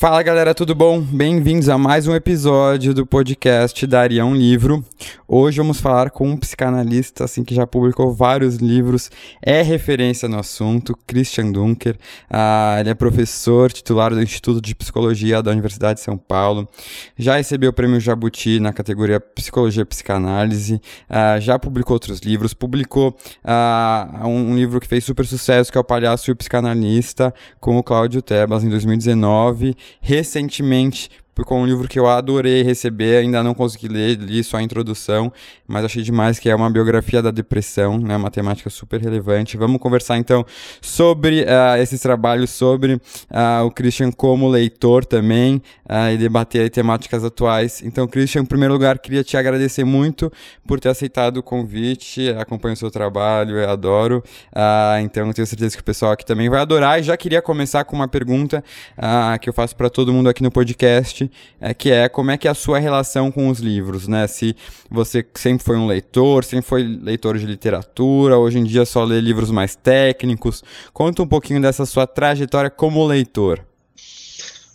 Fala galera, tudo bom? Bem-vindos a mais um episódio do podcast Daria um Livro. Hoje vamos falar com um psicanalista assim que já publicou vários livros, é referência no assunto, Christian Dunker. Ah, ele é professor titular do Instituto de Psicologia da Universidade de São Paulo. Já recebeu o prêmio Jabuti na categoria Psicologia e Psicanálise. Ah, já publicou outros livros. Publicou ah, um, um, livro que fez super sucesso, que é O Palhaço e o Psicanalista, com o Cláudio Tebas em 2019. Recentemente com um livro que eu adorei receber, ainda não consegui ler, li só a introdução, mas achei demais que é uma biografia da depressão, né, uma temática super relevante. Vamos conversar então sobre uh, esses trabalhos, sobre uh, o Christian como leitor também, uh, e debater temáticas atuais. Então, Christian, em primeiro lugar, queria te agradecer muito por ter aceitado o convite, acompanho o seu trabalho, eu adoro, então tenho certeza que o pessoal aqui também vai adorar, e já queria começar com uma pergunta que eu faço para todo mundo aqui no podcast, é, que é como é que é a sua relação com os livros, né? Se você sempre foi um leitor, sempre foi leitor de literatura, hoje em dia só lê livros mais técnicos. Conta um pouquinho dessa sua trajetória como leitor.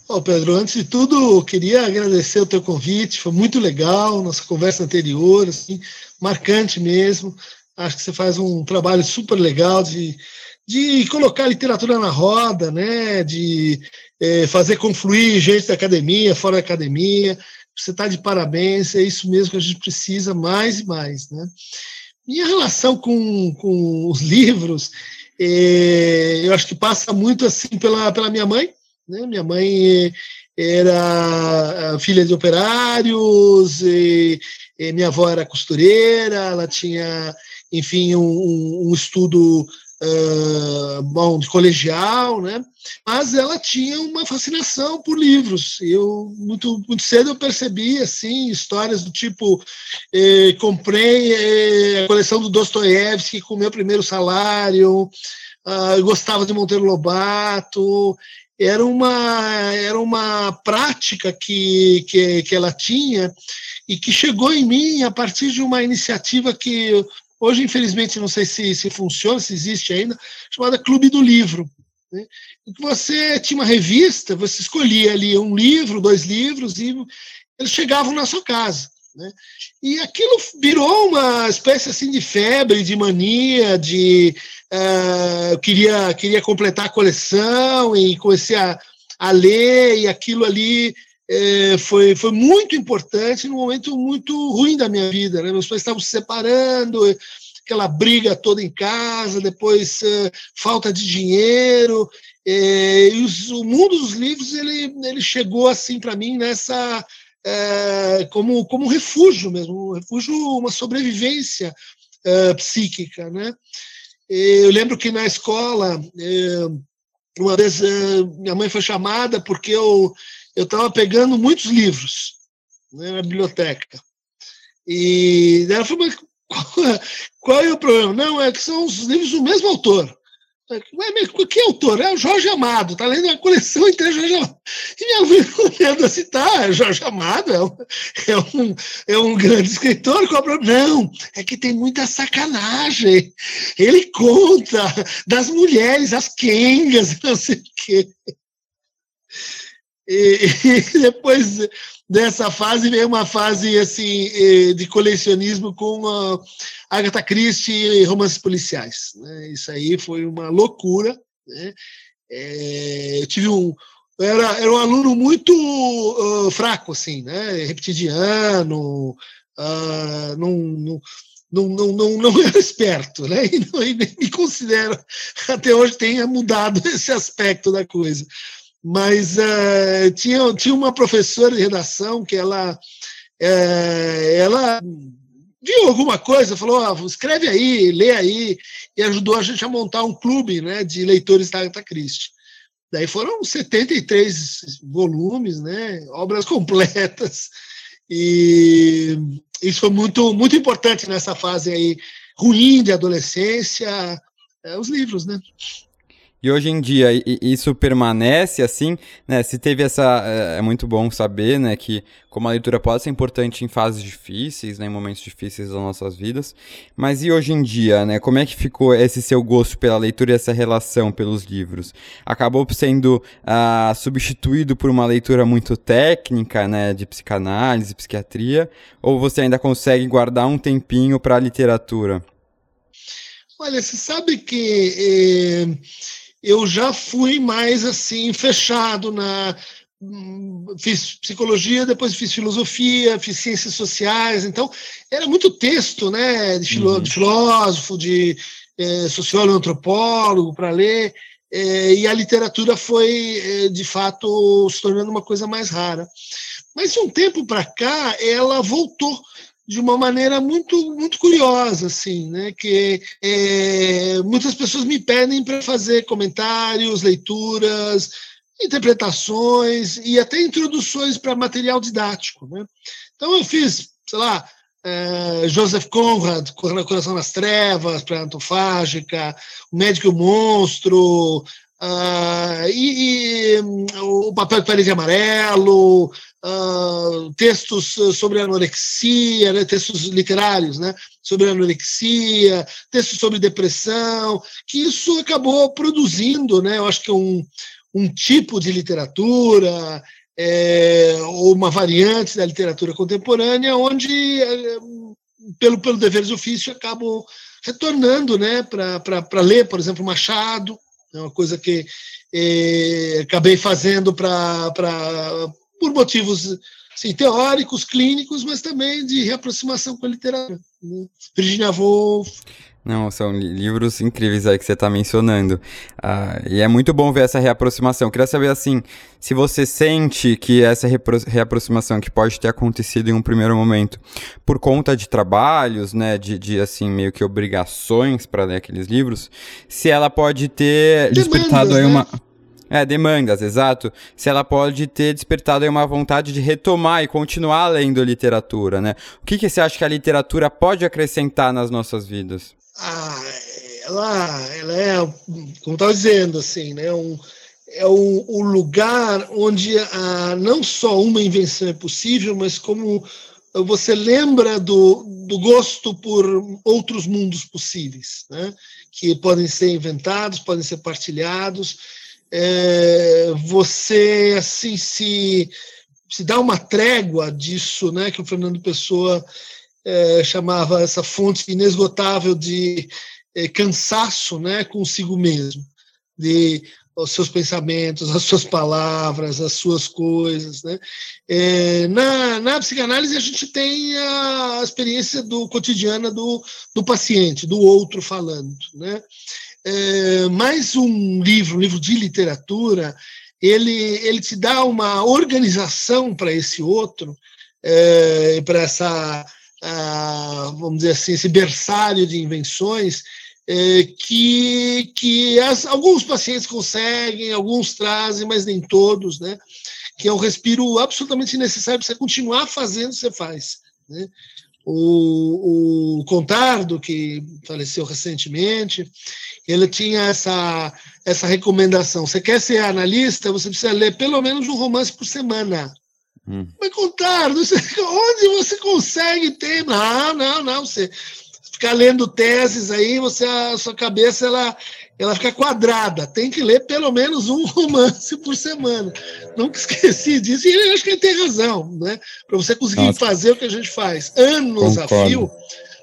Ô Pedro, antes de tudo, eu queria agradecer o teu convite, foi muito legal, nossa conversa anterior, assim, marcante mesmo. Acho que você faz um trabalho super legal de, de colocar a literatura na roda, né? De é, fazer confluir gente da academia, fora da academia. Você está de parabéns, é isso mesmo que a gente precisa mais e mais. Né? Minha relação com, com os livros, é, eu acho que passa muito assim pela, pela minha mãe. Né? Minha mãe era filha de operários, e, e minha avó era costureira, ela tinha, enfim, um, um estudo uh, bom, de colegial, né? Mas ela tinha uma fascinação por livros. Eu muito, muito cedo eu percebi assim histórias do tipo eh, comprei eh, a coleção do Dostoiévski com meu primeiro salário, uh, gostava de Monteiro Lobato. Era uma, era uma prática que, que, que ela tinha e que chegou em mim a partir de uma iniciativa que Hoje, infelizmente, não sei se, se funciona, se existe ainda, chamada Clube do Livro. Né? Você tinha uma revista, você escolhia ali um livro, dois livros, e eles chegavam na sua casa. Né? E aquilo virou uma espécie assim de febre, de mania, de uh, queria queria completar a coleção e comecei a, a ler e aquilo ali é, foi, foi muito importante num momento muito ruim da minha vida. Né? Meus pais estavam se separando, aquela briga toda em casa, depois é, falta de dinheiro. É, e os, o mundo dos livros ele, ele chegou assim para mim nessa é, como, como um refúgio mesmo, um refúgio, uma sobrevivência é, psíquica. Né? Eu lembro que na escola, é, uma vez minha mãe foi chamada porque eu eu estava pegando muitos livros né, na biblioteca. E ela falou, mas qual, qual, é o problema? Não, é que são os livros do mesmo autor. Mas, que autor? É o Jorge Amado, está lendo a coleção inteira de Jorge Amado. E minha mãe olhando assim, tá, Jorge Amado é um, é um, é um grande escritor, qual é? Não, é que tem muita sacanagem. Ele conta das mulheres, as quengas, não sei o quê. E, e, depois dessa fase veio uma fase assim de colecionismo com Agatha Christie e romances policiais. Né? Isso aí foi uma loucura. Né? É, eu tive um era, era um aluno muito uh, fraco assim, né? Repetidiano, uh, não, não não, não, não, não era esperto, né? E, não, me considero até hoje tenha mudado esse aspecto da coisa mas uh, tinha, tinha uma professora de redação que ela, uh, ela viu alguma coisa, falou, oh, escreve aí, lê aí, e ajudou a gente a montar um clube né, de leitores da Agatha Christie. Daí foram 73 volumes, né, obras completas, e, isso foi muito, muito importante nessa fase aí ruim de adolescência, é, os livros, né? E hoje em dia isso permanece assim, né? Se teve essa. É, é muito bom saber, né? Que como a leitura pode ser importante em fases difíceis, né, em momentos difíceis das nossas vidas. Mas e hoje em dia, né? Como é que ficou esse seu gosto pela leitura e essa relação pelos livros? Acabou sendo uh, substituído por uma leitura muito técnica, né? De psicanálise, psiquiatria? Ou você ainda consegue guardar um tempinho para a literatura? Olha, você sabe que. Eh eu já fui mais assim fechado na fiz psicologia, depois fiz filosofia, fiz ciências sociais, então era muito texto, né, de, filó uhum. de filósofo, de é, sociólogo, antropólogo para ler, é, e a literatura foi é, de fato se tornando uma coisa mais rara. Mas de um tempo para cá ela voltou de uma maneira muito muito curiosa assim né? Que é, muitas pessoas me pedem para fazer comentários leituras interpretações e até introduções para material didático né? Então eu fiz sei lá é, Joseph Conrad Coração nas Trevas para Antofágica o Médico e o Monstro uh, e, e, o Papel de Parede Amarelo uh, textos sobre anorexia, né, textos literários, né, sobre anorexia, textos sobre depressão, que isso acabou produzindo, né, eu acho que um, um tipo de literatura, é, ou uma variante da literatura contemporânea, onde, é, pelo, pelo dever de ofício, acabam retornando né, para ler, por exemplo, Machado, é uma coisa que é, acabei fazendo para por motivos assim, teóricos, clínicos, mas também de reaproximação com a literatura. Né? Virginia Woolf. Não, são livros incríveis aí que você está mencionando. Uh, e é muito bom ver essa reaproximação. Eu queria saber, assim, se você sente que essa reaproximação que pode ter acontecido em um primeiro momento por conta de trabalhos, né, de, de assim, meio que obrigações para ler aqueles livros, se ela pode ter Demandas, despertado aí uma... Né? É, demandas, exato. Se ela pode ter despertado aí uma vontade de retomar e continuar lendo literatura, né? O que, que você acha que a literatura pode acrescentar nas nossas vidas? Ah, ela, ela é, como estava dizendo, assim, né? Um, é o, o lugar onde ah, não só uma invenção é possível, mas como você lembra do, do gosto por outros mundos possíveis, né? que podem ser inventados, podem ser partilhados, é, você assim se, se dá uma trégua disso, né, que o Fernando Pessoa é, chamava essa fonte inesgotável de é, cansaço, né, consigo mesmo, de os seus pensamentos, as suas palavras, as suas coisas. Né? É, na, na psicanálise, a gente tem a experiência do cotidiana do, do paciente, do outro falando. Né? é, mais um livro, um livro de literatura, ele, ele te dá uma organização para esse outro, é, para essa, a, vamos dizer assim, esse berçário de invenções, é, que, que as, alguns pacientes conseguem, alguns trazem, mas nem todos, né? que é um respiro absolutamente necessário para você continuar fazendo você faz. Né? O, o Contardo, que faleceu recentemente, ele tinha essa, essa recomendação. Você quer ser analista, você precisa ler pelo menos um romance por semana. Hum. Mas Contardo, onde você consegue ter? Não, não, não. Você ficar lendo teses aí, você a sua cabeça ela ela fica quadrada. Tem que ler pelo menos um romance por semana. Nunca esqueci disso. E acho que ele tem razão, né? Para você conseguir Nossa. fazer o que a gente faz anos Concordo. a fio,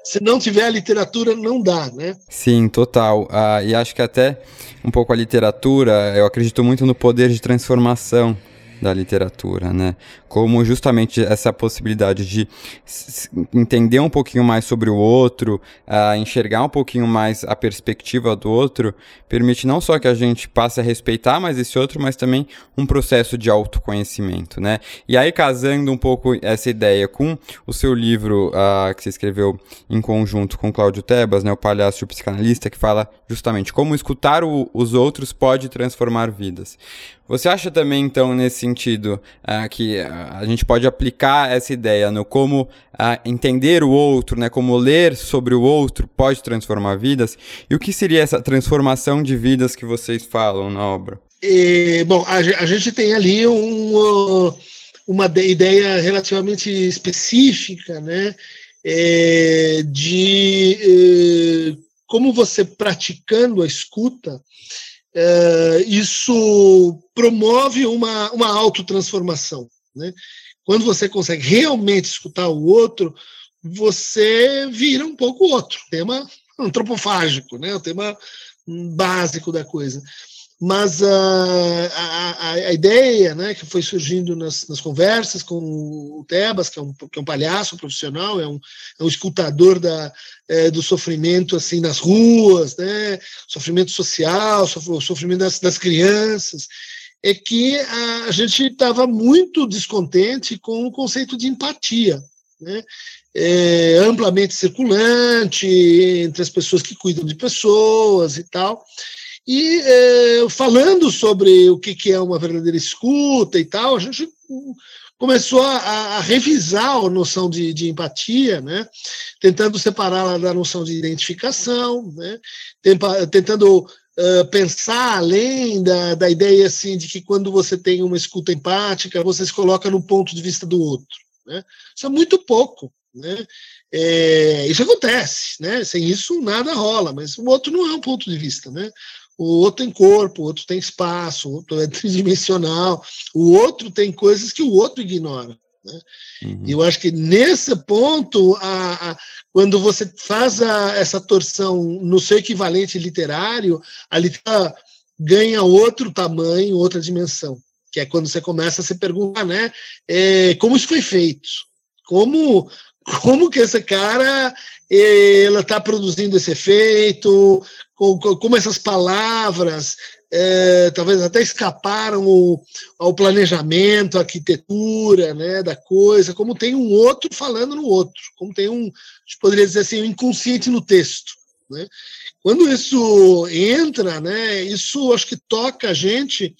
se não tiver a literatura, não dá, né? Sim, total. Ah, e acho que até um pouco a literatura, eu acredito muito no poder de transformação da literatura, né? Como justamente essa possibilidade de entender um pouquinho mais sobre o outro, uh, enxergar um pouquinho mais a perspectiva do outro, permite não só que a gente passe a respeitar mais esse outro, mas também um processo de autoconhecimento, né? E aí casando um pouco essa ideia com o seu livro uh, que você escreveu em conjunto com Cláudio Tebas, né, o palhaço o psicanalista, que fala justamente como escutar o, os outros pode transformar vidas. Você acha também, então, nesse sentido, uh, que a gente pode aplicar essa ideia no como uh, entender o outro, né, como ler sobre o outro pode transformar vidas. E o que seria essa transformação de vidas que vocês falam na obra? E, bom, a, a, gente tem ali um, uma ideia relativamente específica, né, é, de é, como você praticando a escuta, é, isso promove uma, uma autotransformação. Né? Quando você consegue realmente escutar o outro, você vira um pouco outro. Tema antropofágico, né? o tema básico da coisa. Mas a, a, a, ideia né, que foi surgindo nas, nas, conversas com o Tebas, que é um, que é um palhaço profissional, é um, é um escutador da, é, do sofrimento assim nas ruas, né, sofrimento social, sofrimento das, das crianças, é que a, a gente estava muito descontente com o conceito de empatia. Né? É, amplamente circulante entre as pessoas que cuidam de pessoas e tal. E é, falando sobre o que, que é uma verdadeira escuta e tal, a gente começou a, a revisar a noção de, de, empatia, né? tentando separá-la da noção de identificação, né? tentando uh, pensar além da, da ideia assim, de que quando você tem uma escuta empática, você se coloca no ponto de vista do outro. Né? Isso é muito pouco. Né? É, isso acontece, né? sem isso nada rola, mas o outro não é um ponto de vista. Né? O outro tem corpo, o outro tem espaço, o outro é tridimensional, o outro tem coisas que o outro ignora. Né? Uhum. E eu acho que nesse ponto, a, a quando você faz a, essa torção no seu equivalente literário, a literatura ganha outro tamanho, outra dimensão, que é quando você começa a se perguntar, né, é, como isso foi feito, como como que esse cara eh, ela está produzindo esse efeito, como essas palavras é, talvez até escaparam o, ao planejamento, à arquitetura né, da coisa, como tem um outro falando no outro, como tem um, a gente poderia dizer assim, um inconsciente no texto. Né? Quando isso entra, né, isso acho que toca a gente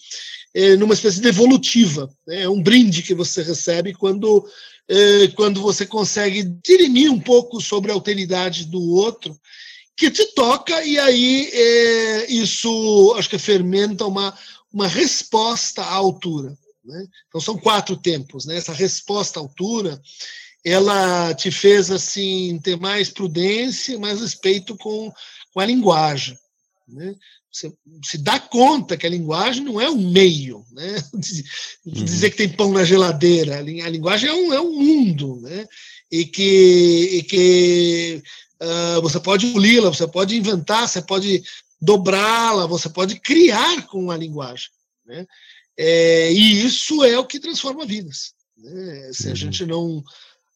é, numa espécie de evolutiva, né, é um brinde que você recebe quando, é, quando você consegue dirimir um pouco sobre a alteridade do outro que te toca, e aí é, isso acho que fermenta uma, uma resposta à altura. Né? Então são quatro tempos. Né? Essa resposta à altura ela te fez assim ter mais prudência, mais respeito com, com a linguagem. Né? Você se dá conta que a linguagem não é um meio, né? Uhum. Dizer que tem pão na geladeira. A linguagem é um, é um mundo, né? E que, e que Uh, você pode engoli-la, você pode inventar, você pode dobrá-la, você pode criar com a linguagem. Né? É, e isso é o que transforma vidas. Né? Se a uhum. gente não.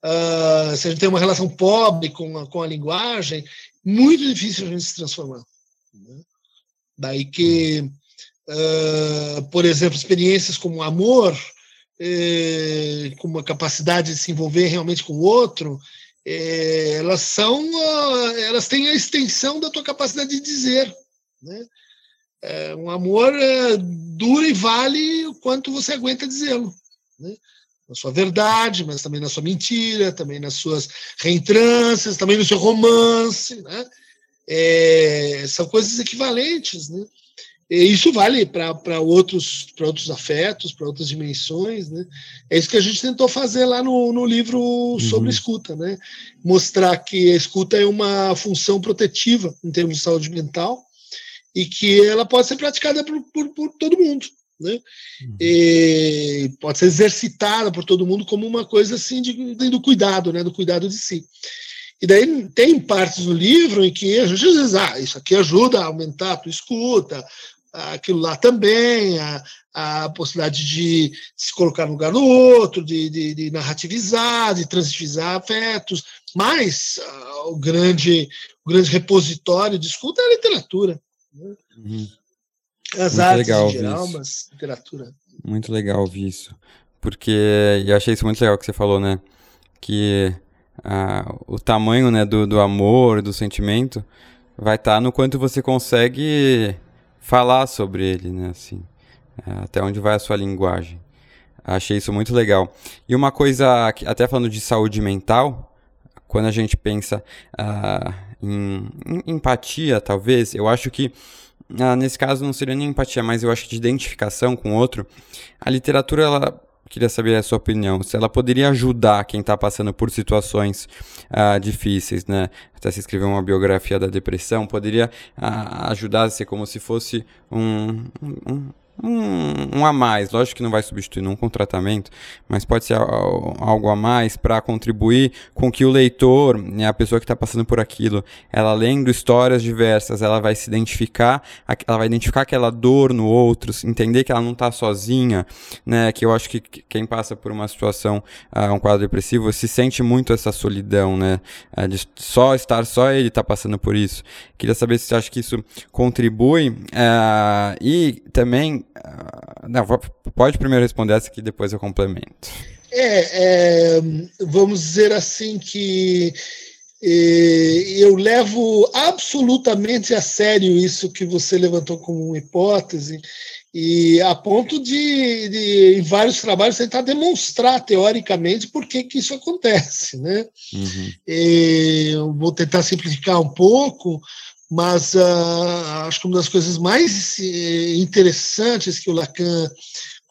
Uh, se a gente tem uma relação pobre com a, com a linguagem, muito difícil a gente se transformar. Né? Daí que, uh, por exemplo, experiências como amor, eh, com uma capacidade de se envolver realmente com o outro, é, elas são, elas têm a extensão da tua capacidade de dizer, né? É, um amor é, dura e vale o quanto você aguenta dizê-lo, né? Na sua verdade, mas também na sua mentira, também nas suas reentrâncias, também no seu romance, né? É, são coisas equivalentes, né? E isso vale para outros, outros afetos, para outras dimensões, né? É isso que a gente tentou fazer lá no, no livro sobre uhum. escuta, né? Mostrar que a escuta é uma função protetiva em termos de saúde mental e que ela pode ser praticada por, por, por todo mundo, né? Uhum. E pode ser exercitada por todo mundo como uma coisa assim de, de, do cuidado, né? Do cuidado de si. E daí tem partes do livro em que a gente diz, ah, isso aqui ajuda a aumentar a tua escuta, aquilo lá também, a, a possibilidade de se colocar no lugar do outro, de, de, de narrativizar, de transitivizar afetos, mas uh, o, grande, o grande repositório de escuta é a literatura. Né? Uhum. As Muito artes legal em geral, mas literatura. Muito legal ouvir isso. Porque eu achei isso muito legal que você falou, né? Que uh, o tamanho né, do, do amor, do sentimento, vai estar tá no quanto você consegue falar sobre ele, né? Assim, é, até onde vai a sua linguagem. Achei isso muito legal. E uma coisa, até falando de saúde mental, quando a gente pensa uh, em, em, empatia, talvez, eu acho que uh, nesse caso não seria nem empatia, mas eu acho que de identificação com o outro, a literatura ela queria saber a sua opinião, se ela poderia ajudar quem está passando por situações uh, difíceis, né? Até se escrever uma biografia da depressão, poderia uh, ajudar a ser como se fosse um, um, um, um, a mais. Lógico que não vai substituir um tratamento, mas pode ser algo a mais para contribuir com que o leitor, né, a pessoa que está passando por aquilo, ela lendo histórias diversas, ela vai se identificar, ela vai identificar aquela dor no outro, entender que ela não está sozinha, né? Que eu acho que quem passa por uma situação, uh, um quadro depressivo, se sente muito essa solidão, né? Uh, de só estar só ele está passando por isso. Queria saber se você acha que isso contribui uh, e também não, pode primeiro responder essa aqui, depois eu complemento. É, é vamos dizer assim que é, eu levo absolutamente a sério isso que você levantou como uma hipótese, e a ponto de, de, em vários trabalhos, tentar demonstrar teoricamente por que, que isso acontece. Né? Uhum. eu vou tentar simplificar um pouco, mas uh, acho que uma das coisas mais eh, interessantes que o Lacan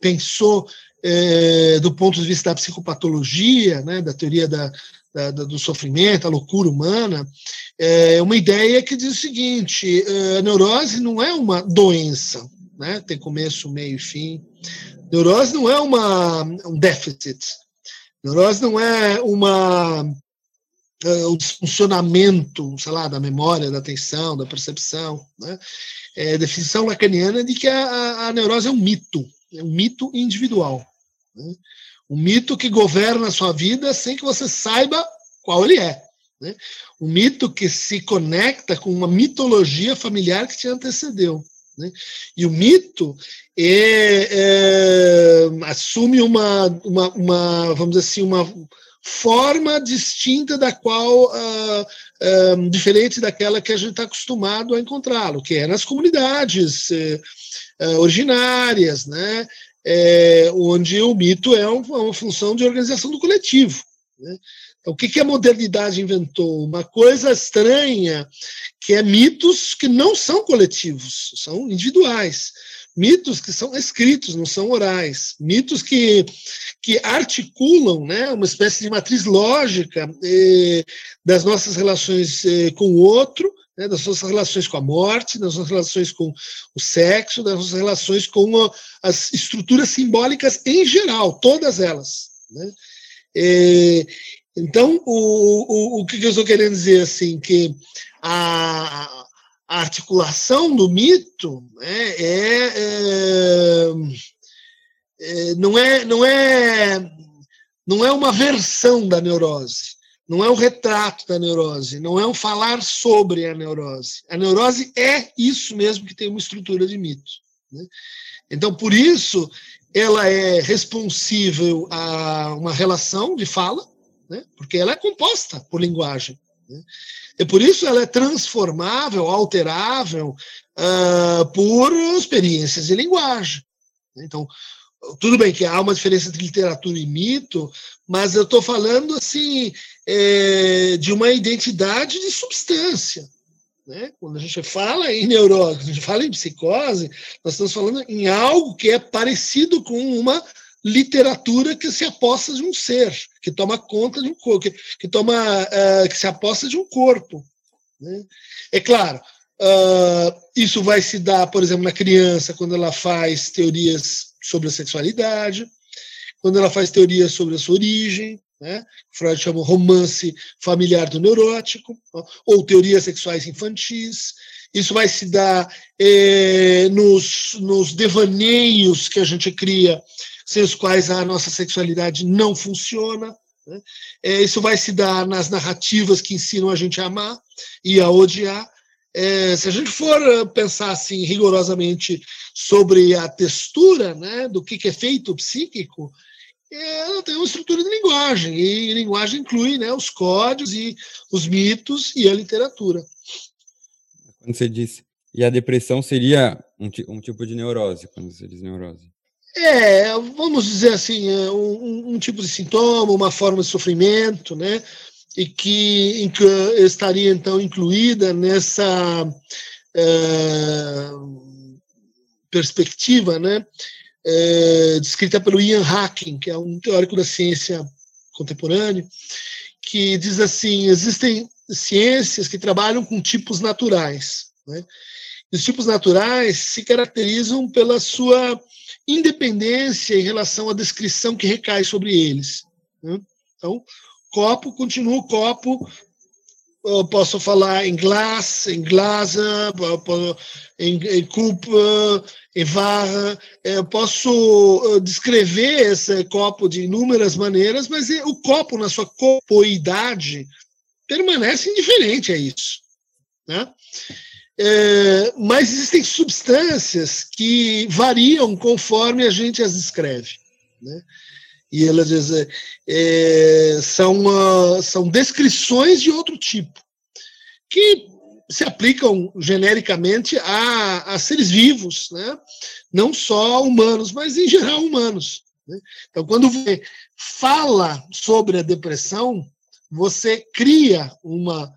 pensou eh, do ponto de vista da psicopatologia, né, da teoria da, da, do sofrimento, a loucura humana, é uma ideia que diz o seguinte: a neurose não é uma doença, né, tem começo, meio e fim. Neurose não é uma, um déficit. Neurose não é uma o funcionamento, sei lá, da memória, da atenção, da percepção. Né? É, definição lacaniana de que a, a, neurose é um mito, é um mito individual. Né? Um mito que governa a sua vida sem que você saiba qual ele é. Né? Um mito que se conecta com uma mitologia familiar que te antecedeu. Né? E o mito é, é, assume uma, uma, uma, vamos dizer assim, uma forma distinta da qual, uh, diferente daquela que a gente está acostumado a encontrá-lo, que é nas comunidades uh, originárias, né, é, onde o mito é um, uma função de organização do coletivo. Né? Então, o que, que a modernidade inventou? Uma coisa estranha, que é mitos que não são coletivos, são individuais mitos que são escritos, não são orais, mitos que, que articulam né, uma espécie de matriz lógica eh, das nossas relações eh, com o outro, né, das nossas relações com a morte, das nossas relações com o sexo, das nossas relações com a, as estruturas simbólicas em geral, todas elas. Né? Eh, então, o, o, o que eu estou querendo dizer assim, que a, a articulação do mito né, é, é, é, não é não é não é uma versão da neurose, não é um retrato da neurose, não é um falar sobre a neurose. A neurose é isso mesmo que tem uma estrutura de mito. Né? Então, por isso, ela é responsível a uma relação de fala, né? porque ela é composta por linguagem. Né? E por isso ela é transformável, alterável uh, por experiências de linguagem. Então, tudo bem que há uma diferença entre literatura e mito, mas eu estou falando assim é, de uma identidade de substância. Né? Quando a gente fala em neurose, a gente fala em psicose, nós estamos falando em algo que é parecido com uma literatura que se aposta de um ser, que toma conta de um corpo, que, que, toma, uh, que se aposta de um corpo. Né? É claro, uh, isso vai se dar, por exemplo, na criança, quando ela faz teorias sobre a sexualidade, quando ela faz teorias sobre a sua origem, né? Freud chama romance familiar do neurótico, ou teorias sexuais infantis. Isso vai se dar eh, nos, nos devaneios que a gente cria sem os quais a nossa sexualidade não funciona. Né? É, isso vai se dar nas narrativas que ensinam a gente a amar e a odiar. É, se a gente for eh, pensar assim rigorosamente sobre a textura né, do que, que é feito psíquico, é, ela tem uma estrutura de linguagem, e linguagem inclui né, os códigos e os mitos e a literatura. Quando você disse, e a depressão seria um, um tipo de neurose, quando você diz neurose? É, vamos dizer assim, é um, um, tipo de sintoma, uma forma de sofrimento, né? E que, que estaria então incluída nessa é, perspectiva, né? É, descrita pelo Ian Hacking, que é um teórico da ciência contemporâneo, que diz assim: existem ciências que trabalham com tipos naturais. Né? Os tipos naturais se caracterizam pela sua independência em relação à descrição que recai sobre eles. Né? Então, copo continua o copo. Eu posso falar em glass, em glasa, em, em culpa, em varra. Eu posso descrever esse copo de inúmeras maneiras, mas o copo, na sua copoidade, permanece indiferente a isso. Né? É, mas existem substâncias que variam conforme a gente as descreve. Né? E elas é, é, são, uh, são descrições de outro tipo, que se aplicam genericamente a, a seres vivos, né? não só humanos, mas em geral humanos. Né? Então, quando você fala sobre a depressão, você cria uma,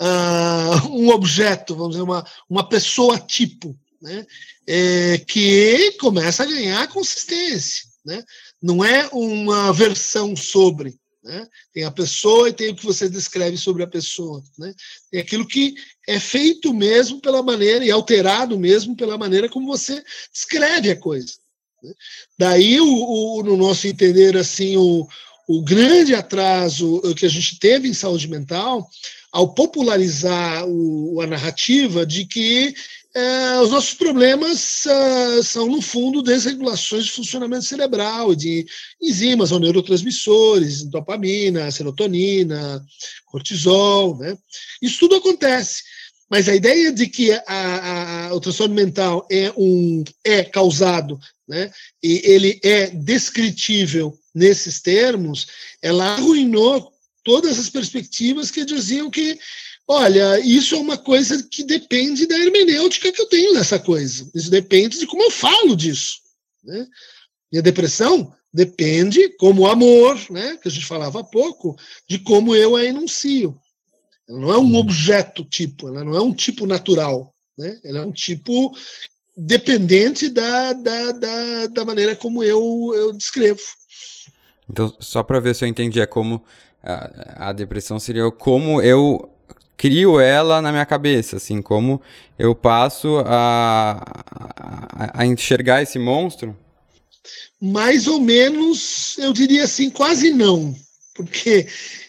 uh, um objeto, vamos dizer, uma, uma pessoa tipo, né? É, que começa a ganhar consistência. Né? Não é uma versão sobre. Né? Tem a pessoa e tem o que você descreve sobre a pessoa. Né? Tem aquilo que é feito mesmo pela maneira, e alterado mesmo pela maneira como você descreve a coisa. Né? Daí, o, o, no nosso entender, assim, o, o grande atraso que a gente teve em saúde mental ao popularizar o, a narrativa de que é, os nossos problemas uh, são, no fundo, desregulações de funcionamento cerebral, de enzimas ou neurotransmissores, dopamina, serotonina, cortisol. Né? Isso tudo acontece. Mas a ideia de que a, a, o transtorno mental é, um, é causado né, e ele é descritível nesses termos, ela arruinou todas as perspectivas que diziam que, olha, isso é uma coisa que depende da hermenêutica que eu tenho dessa coisa. Isso depende de como eu falo disso. Né? E a depressão depende, como o amor, né, que a gente falava há pouco, de como eu a enuncio. Ela não é um objeto tipo, ela não é um tipo natural. Né? Ela é um tipo dependente da, da, da, da maneira como eu, eu descrevo. Então, só para ver se eu entendi, é como a, a depressão seria como eu crio ela na minha cabeça, assim, como eu passo a, a, a, enxergar esse monstro? Mais ou menos, eu diria assim, quase não, porque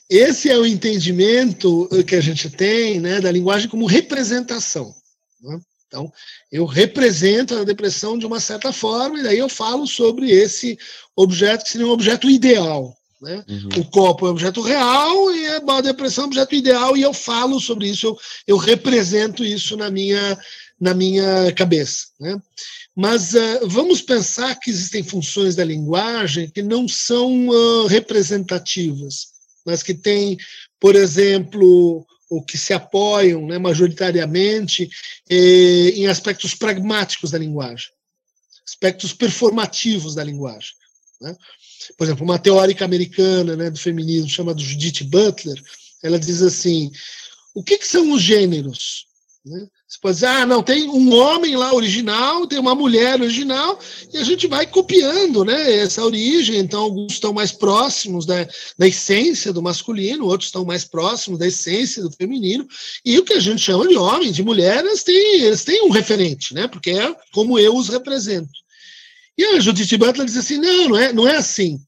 esse é o entendimento que a gente tem né, da linguagem como representação. Né? Então, eu represento a depressão de uma certa forma, e daí eu falo sobre esse objeto que seria um objeto ideal. Né? Uhum. O copo é um objeto real e a depressão é um objeto ideal, e eu falo sobre isso, eu, eu represento isso na minha, na minha cabeça. Né? Mas uh, vamos pensar que existem funções da linguagem que não são uh, representativas, mas que têm, por exemplo, ou que se apoiam né, majoritariamente eh, em aspectos pragmáticos da linguagem, aspectos performativos da linguagem. Né? Por exemplo, uma teórica americana né, do feminismo chamada Judith Butler, ela diz assim: o que, que são os gêneros? Né? Você pode dizer, ah, não, tem um homem lá original, tem uma mulher original, e a gente vai copiando né, essa origem. Então, alguns estão mais próximos da, da essência do masculino, outros estão mais próximos da essência do feminino. E o que a gente chama de homem, de mulher, eles têm, eles têm um referente, né, porque é como eu os represento. E a Judith Butler diz assim: não, não é, não é assim.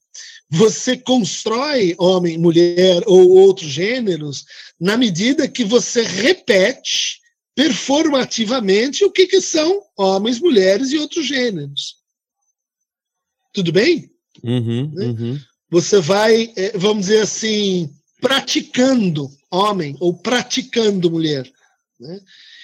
Você constrói homem, mulher ou outros gêneros na medida que você repete performativamente o que, que são homens, mulheres e outros gêneros. Tudo bem? Uhum, né? uhum. Você vai, é, vamos dizer assim, praticando homem ou praticando mulher. Né?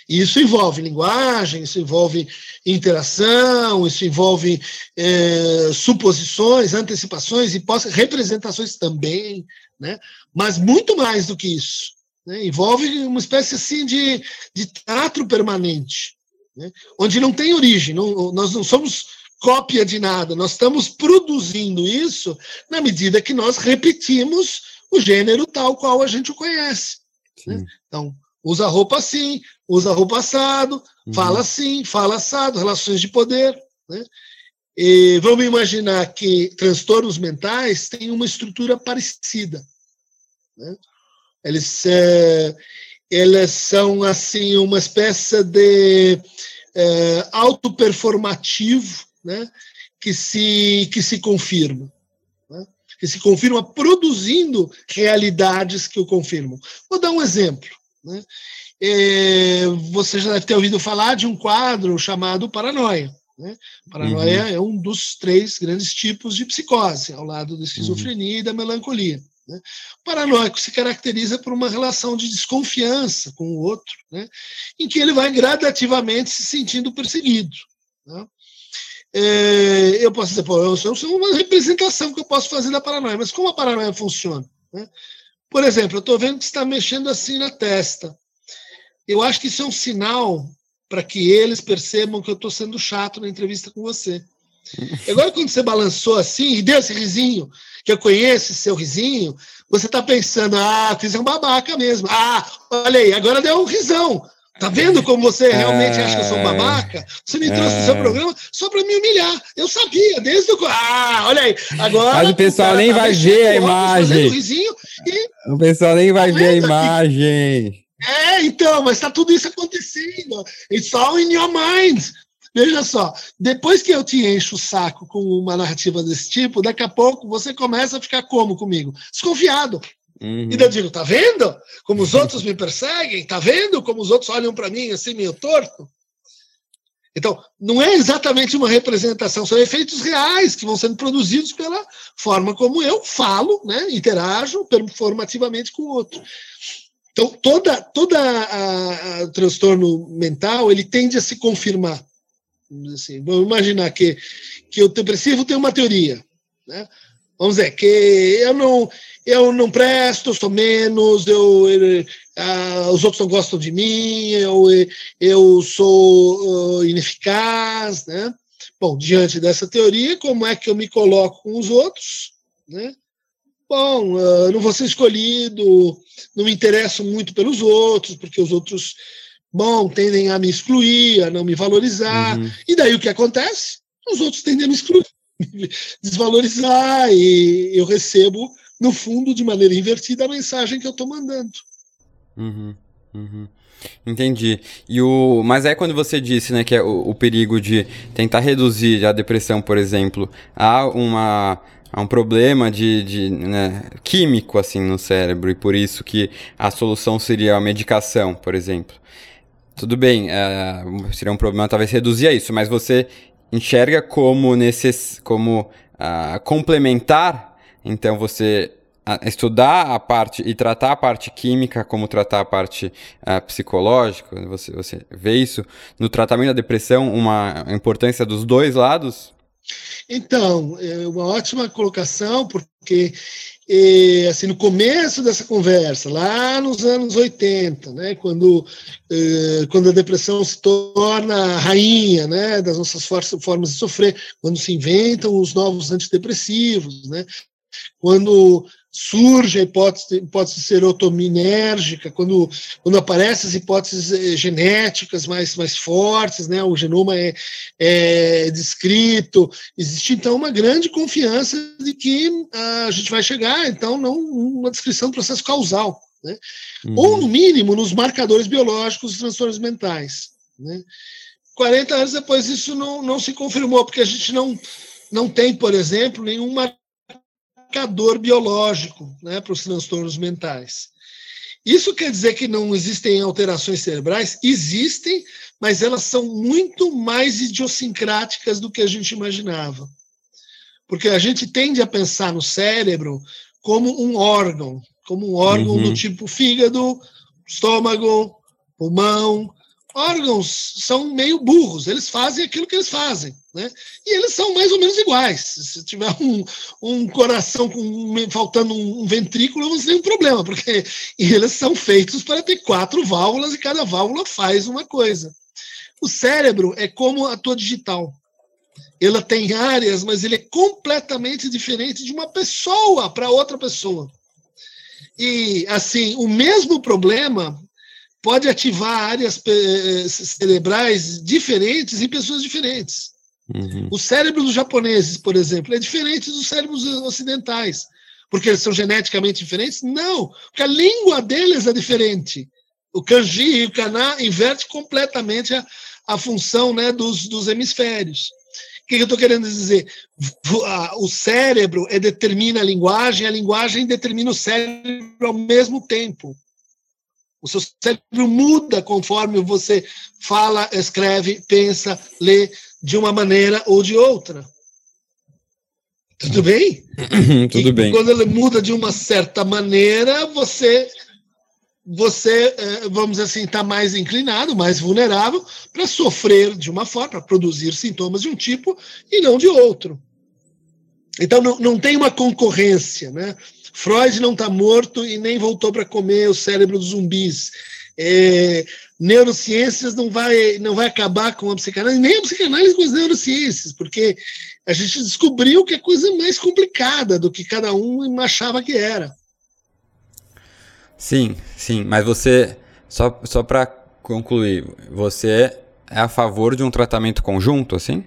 E isso envolve linguagem, isso envolve interação, isso envolve é, suposições, antecipações, e representações também, né? mas muito mais do que isso. Né? Envolve uma espécie assim de, de teatro permanente, né? onde não tem origem. Não, nós não somos cópia de nada, nós estamos produzindo isso na medida que nós repetimos o gênero tal qual a gente o conhece. Né? Então, usa roupa assim, usa roupa assado, uhum. fala assim, fala assado, relações de poder. Né? E vamos imaginar que transtornos mentais têm uma estrutura parecida. Né? Eles, é, eles são assim uma espécie de é, autoperformativo né? que, se, que se confirma. Né? Que se confirma produzindo realidades que o confirmam. Vou dar um exemplo. Né? É, você já deve ter ouvido falar de um quadro chamado paranoia. Né? Paranoia uhum. é um dos três grandes tipos de psicose, ao lado da esquizofrenia uhum. e da melancolia. Né? O paranoico se caracteriza por uma relação de desconfiança com o outro, né? em que ele vai gradativamente se sentindo perseguido. Né? É, eu posso dizer, pô, eu sou uma representação que eu posso fazer da paranoia, mas como a paranoia funciona? Né? Por exemplo, eu estou vendo que está mexendo assim na testa. Eu acho que isso é um sinal para que eles percebam que eu estou sendo chato na entrevista com você. Agora, quando você balançou assim e deu esse risinho, que eu conheço esse seu risinho, você está pensando, ah, é um babaca mesmo. Ah, olha aí, agora deu um risão. Tá vendo como você realmente acha que eu sou um é. babaca? Você me trouxe é. no seu programa só para me humilhar. Eu sabia, desde o. Ah, olha aí. Agora. Mas o pessoal nem tá vai ver a imagem. E... O pessoal nem vai tá ver a imagem. É, então, mas está tudo isso acontecendo. It's all in your mind. Veja só, depois que eu te encho o saco com uma narrativa desse tipo, daqui a pouco você começa a ficar como comigo? Desconfiado. Uhum. E eu digo, tá vendo como os outros me perseguem? Tá vendo como os outros olham para mim assim meio torto? Então, não é exatamente uma representação, são efeitos reais que vão sendo produzidos pela forma como eu falo, né, interajo performativamente com o outro. Então, toda, toda a, a transtorno mental, ele tende a se confirmar. Assim, vamos imaginar que, que o depressivo tem uma teoria. Né? Vamos dizer, que eu não, eu não presto, sou menos, eu, eu uh, os outros não gostam de mim, eu, eu sou uh, ineficaz. Né? Bom, diante dessa teoria, como é que eu me coloco com os outros? Né? bom, uh, não vou ser escolhido, não me interesso muito pelos outros, porque os outros, bom, tendem a me excluir, a não me valorizar. Uhum. E daí o que acontece? Os outros tendem a me excluir, desvalorizar, e eu recebo, no fundo, de maneira invertida, a mensagem que eu estou mandando. Uhum. Uhum. Entendi. E o, mas é quando você disse, né, que é o, o perigo de tentar reduzir a depressão, por exemplo, a uma há um problema de, de né, químico assim no cérebro e por isso que a solução seria a medicação, por exemplo. Tudo bem, uh, seria um problema talvez reduzir a isso, mas você enxerga como necess, como uh, complementar, então você uh, estudar a parte e tratar a parte química como tratar a parte psicológica, você, você vê isso no tratamento da depressão, uma importância dos dois lados? Então, é uma ótima colocação, porque é, assim, no começo dessa conversa, lá nos anos 80, né, quando, é, quando a depressão se torna a rainha né, das nossas formas de sofrer, quando se inventam os novos antidepressivos, né, quando surge a hipótese, hipótese serotoninérgica, quando, quando aparecem as hipóteses eh, genéticas mais, mais fortes, né, o genoma é, é descrito, existe então uma grande confiança de que a gente vai chegar, então, não uma descrição do processo causal, né? Uhum. ou no mínimo nos marcadores biológicos dos transtornos mentais. Né? 40 anos depois isso não, não se confirmou, porque a gente não, não tem, por exemplo, nenhuma marcador biológico né, para os transtornos mentais. Isso quer dizer que não existem alterações cerebrais? Existem, mas elas são muito mais idiosincráticas do que a gente imaginava. Porque a gente tende a pensar no cérebro como um órgão, como um órgão uhum. do tipo fígado, estômago, pulmão, órgãos são meio burros, eles fazem aquilo que eles fazem, né? E eles são mais ou menos iguais. Se tiver um, um coração com, faltando um ventrículo, você tem um problema, porque eles são feitos para ter quatro válvulas e cada válvula faz uma coisa. O cérebro é como a tua digital. ela tem áreas, mas ele é completamente diferente de uma pessoa para outra pessoa. E, assim, o mesmo problema pode ativar áreas eh, cerebrais diferentes em pessoas diferentes. Uhum. O cérebro dos japoneses, por exemplo, é diferente dos cérebros ocidentais. Porque eles são geneticamente diferentes? Não, porque a língua deles é diferente. O kanji e o kana inverte completamente a, a função né, dos, dos hemisférios. O que eu estou querendo dizer? O cérebro é, determina a linguagem, a linguagem determina o cérebro ao mesmo tempo. O seu cérebro muda conforme você fala, escreve, pensa, lê de uma maneira ou de outra. Tudo bem? Tudo e bem. Quando ele muda de uma certa maneira, você você, eh, vamos dizer assim, está mais inclinado, mais vulnerável para sofrer de uma forma, para produzir sintomas de um tipo e não de outro. Então, não, não tem uma concorrência. Né? Freud não está morto e nem voltou para comer o cérebro dos zumbis. É, neurociências não vai, não vai acabar com a psicanálise, nem a psicanálise com as neurociências, porque a gente descobriu que é coisa mais complicada do que cada um achava que era. Sim, sim, mas você, só, só para concluir, você é a favor de um tratamento conjunto, assim?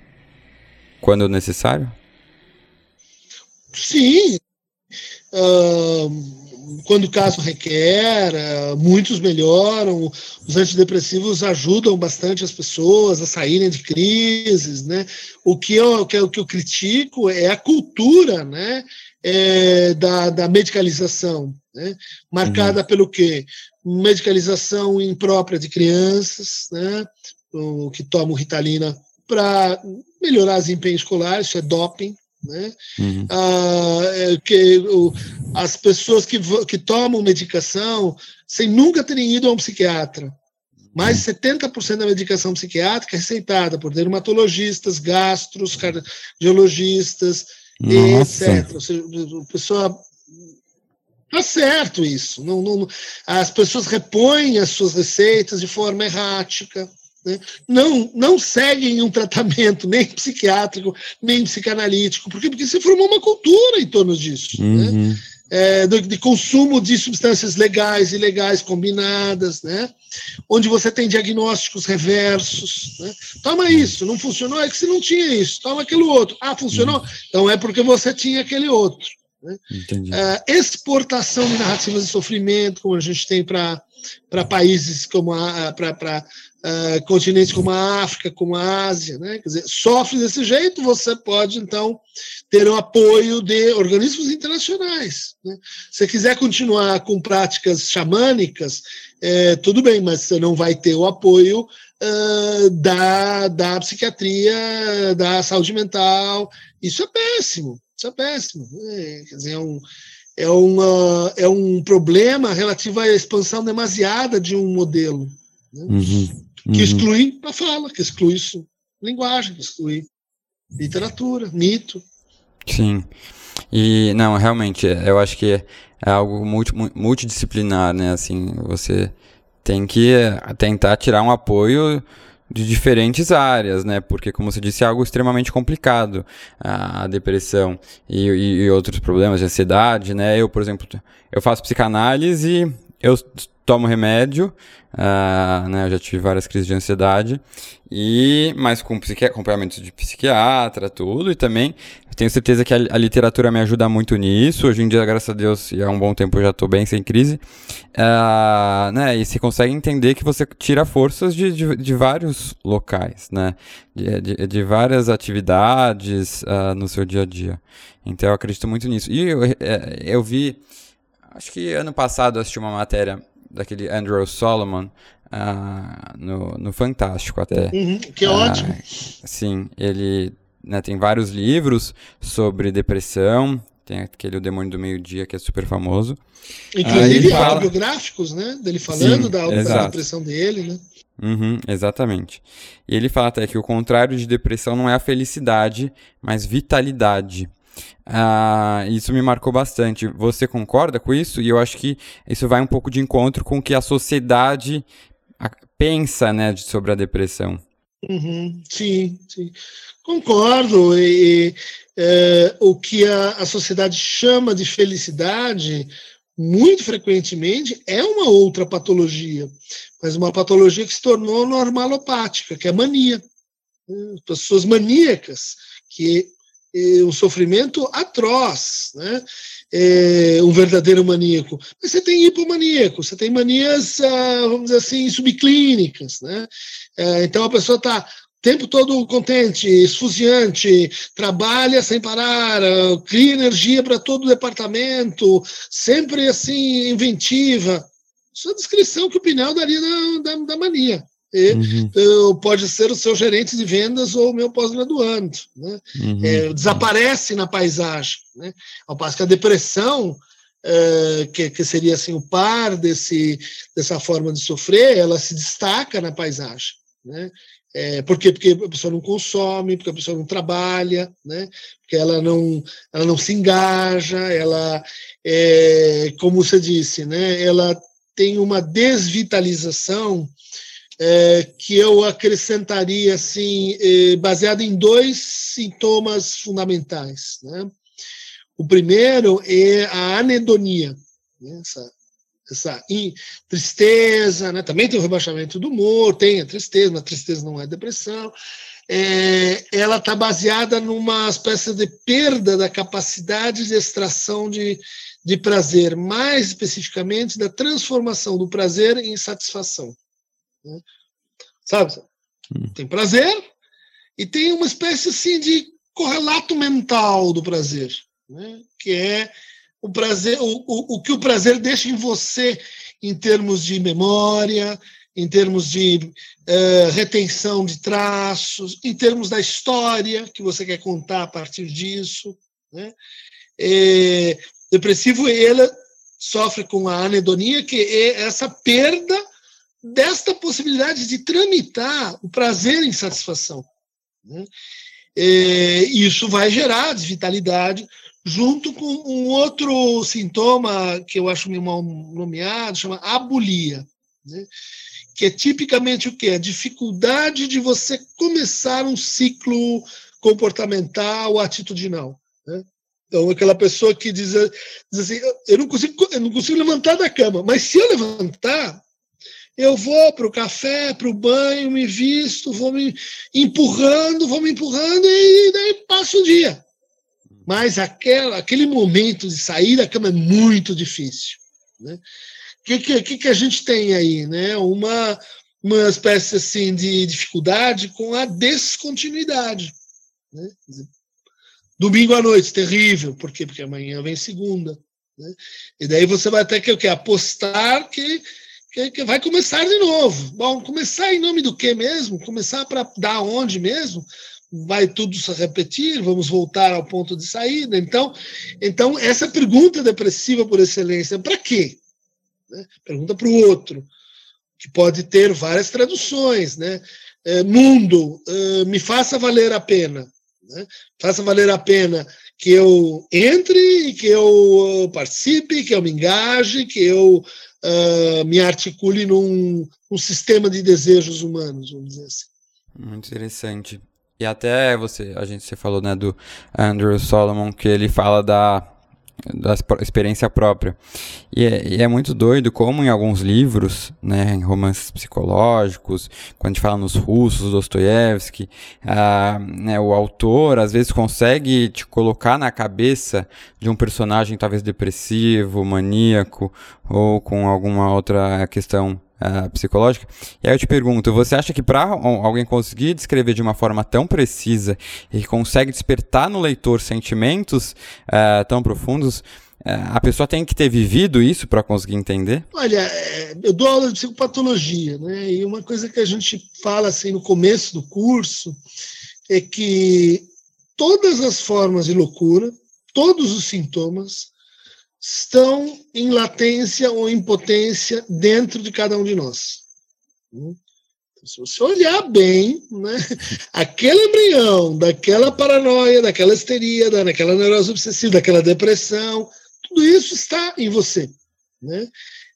Quando necessário? Sim. Uh, quando o caso requer, uh, muitos melhoram. Os antidepressivos ajudam bastante as pessoas a saírem de crises, né? O que eu, o que eu, o que eu critico é a cultura, né? É, da, da medicalização né? marcada uhum. pelo quê? Medicalização imprópria de crianças, né? o, que tomam ritalina para melhorar desempenho escolar, isso é doping. Né? Uhum. Ah, é que, o, as pessoas que, que tomam medicação sem nunca terem ido a um psiquiatra. Mais de 70% da medicação psiquiátrica é receitada por dermatologistas, gastros, cardiologistas, etc. Ou seja, a pessoa Tá certo isso. Não, não, as pessoas repõem as suas receitas de forma errática. Né? Não, não seguem um tratamento nem psiquiátrico, nem psicanalítico. Por quê? Porque se formou uma cultura em torno disso. Né? Uhum. Né? É, de, de, consumo de substâncias legais e ilegais combinadas, né? onde você tem diagnósticos reversos. Né? Toma isso, não funcionou, é que você não tinha isso, toma aquilo outro. Ah, funcionou? Uhum. Então é porque você tinha aquele outro. Né? Uh, exportação de narrativas de sofrimento, como a gente tem para países como para uh, continentes como a África, como a Ásia, né? Quer dizer, sofre desse jeito, você pode então ter o apoio de organismos internacionais. Né? Se quiser continuar com práticas xamânicas, é, tudo bem, mas você não vai ter o apoio uh, da, da psiquiatria, da saúde mental. Isso é péssimo. Isso é péssimo. É, quer dizer, é um, é, uma, é um problema relativo à expansão demasiada de um modelo. Né? Uhum. Que exclui a fala, que exclui isso, linguagem, que exclui literatura, mito. Sim. E, não, realmente, eu acho que é algo multi, multidisciplinar, né? Assim, você tem que tentar tirar um apoio de diferentes áreas, né? Porque, como você disse, é algo extremamente complicado a, depressão e, e, e, outros problemas de ansiedade, né? Eu, por exemplo, eu faço psicanálise, eu tomo remédio, uh, né? Eu já tive várias crises de ansiedade e, mas com acompanhamento de psiquiatra, tudo, e também tenho certeza que a, a, literatura me ajuda muito nisso. Hoje em dia, graças a Deus, e há um bom tempo eu já estou bem sem crise. Uh, né, e se consegue entender que você tira forças de, de, de vários locais, né? De, de, de várias atividades uh, no seu dia a dia. Então eu acredito muito nisso. E eu, é, eu vi, acho que ano passado eu assisti uma matéria daquele Andrew Solomon uh, no, no Fantástico até. Uhum, que uh, ótimo. Sim, ele né, tem vários livros sobre depressão. Tem aquele O Demônio do Meio-Dia, que é super famoso. Inclusive fala... autobiográficos, né? Dele falando Sim, da, da depressão dele, né? Uhum, exatamente. E ele fala até que o contrário de depressão não é a felicidade, mas vitalidade. Ah, isso me marcou bastante. Você concorda com isso? E eu acho que isso vai um pouco de encontro com o que a sociedade pensa né, sobre a depressão. Uhum, sim, sim. Concordo. E, é, o que a, a sociedade chama de felicidade, muito frequentemente, é uma outra patologia, mas uma patologia que se tornou normalopática, que é a mania. Pessoas maníacas, que um sofrimento atroz, né? É um verdadeiro maníaco. Mas você tem hipomaníaco, você tem manias, ah, vamos dizer assim, subclínicas, né? É, então a pessoa está o tempo todo contente, esfuziante, trabalha sem parar, cria energia para todo o departamento, sempre assim, inventiva. Isso é a descrição que o Pinel daria da, da, da mania. E, uhum. pode ser o seu gerente de vendas ou o meu pós-graduando. Né? Uhum. É, desaparece na paisagem. Né? Ao passo que a depressão, é, que, que seria assim, o par desse, dessa forma de sofrer, ela se destaca na paisagem. Né? É, por quê? Porque a pessoa não consome, porque a pessoa não trabalha, né? porque ela não, ela não se engaja, ela, é, como você disse, né? ela tem uma desvitalização é, que eu acrescentaria assim, é, baseada em dois sintomas fundamentais. Né? O primeiro é a anedonia, né? essa essa tristeza, né? também tem o rebaixamento do humor, tem a tristeza, mas a tristeza não é depressão. É, ela está baseada numa espécie de perda da capacidade de extração de, de prazer, mais especificamente da transformação do prazer em satisfação. Né? Sabe? Hum. Tem prazer e tem uma espécie assim de correlato mental do prazer, né? que é o prazer, o, o, o que o prazer deixa em você em termos de memória, em termos de uh, retenção de traços, em termos da história que você quer contar a partir disso. Né? É, depressivo, ele sofre com a anedonia, que é essa perda desta possibilidade de tramitar o prazer em satisfação. Né? É, isso vai gerar desvitalidade, junto com um outro sintoma que eu acho meio mal nomeado, chama abulia, né? que é tipicamente o que? A dificuldade de você começar um ciclo comportamental, atitudinal. Né? Então, aquela pessoa que diz, diz assim, eu não, consigo, eu não consigo levantar da cama, mas se eu levantar, eu vou para o café, para o banho, me visto, vou me empurrando, vou me empurrando e daí passo o dia mas aquela, aquele momento de sair da cama é muito difícil. Né? O que, que, que, a gente tem aí? Né? Uma, uma espécie assim, de dificuldade com a descontinuidade. Né? Domingo à noite, terrível. Por quê? Porque amanhã vem segunda. Né? E daí você vai ter que, que apostar que, que, vai começar de novo. Bom, começar em nome do que mesmo? Começar para dar onde mesmo? vai tudo se repetir, vamos voltar ao ponto de saída. Então, então essa pergunta depressiva por excelência, para quê? Né? Pergunta para o outro, que pode ter várias traduções, né? É, mundo, é, me faça valer a pena, né? faça valer a pena que eu entre, que eu participe, que eu me engaje, que eu uh, me articule num, num sistema de desejos humanos, vamos dizer assim. Muito interessante. E até você, a gente você falou, né, do Andrew Solomon, que ele fala da, da experiência própria. E é, e é, muito doido como em alguns livros, né, em romances psicológicos, quando a gente fala nos russos, Dostoiévski, ah, né, o autor às vezes consegue te colocar na cabeça de um personagem talvez depressivo, maníaco, ou com alguma outra questão uh, psicológica. E aí eu te pergunto, você acha que para alguém conseguir descrever de uma forma tão precisa e consegue despertar no leitor sentimentos uh, tão profundos, uh, a pessoa tem que ter vivido isso para conseguir entender? Olha, é, eu dou aula de psicopatologia, né? E uma coisa que a gente fala assim no começo do curso é que todas as formas de loucura, todos os sintomas, estão em latência ou em potência dentro de cada um de nós. Então, se você olhar bem, né, aquele embrião daquela paranoia, daquela histeria, daquela neurose obsessiva, daquela depressão, tudo isso está em você. Né?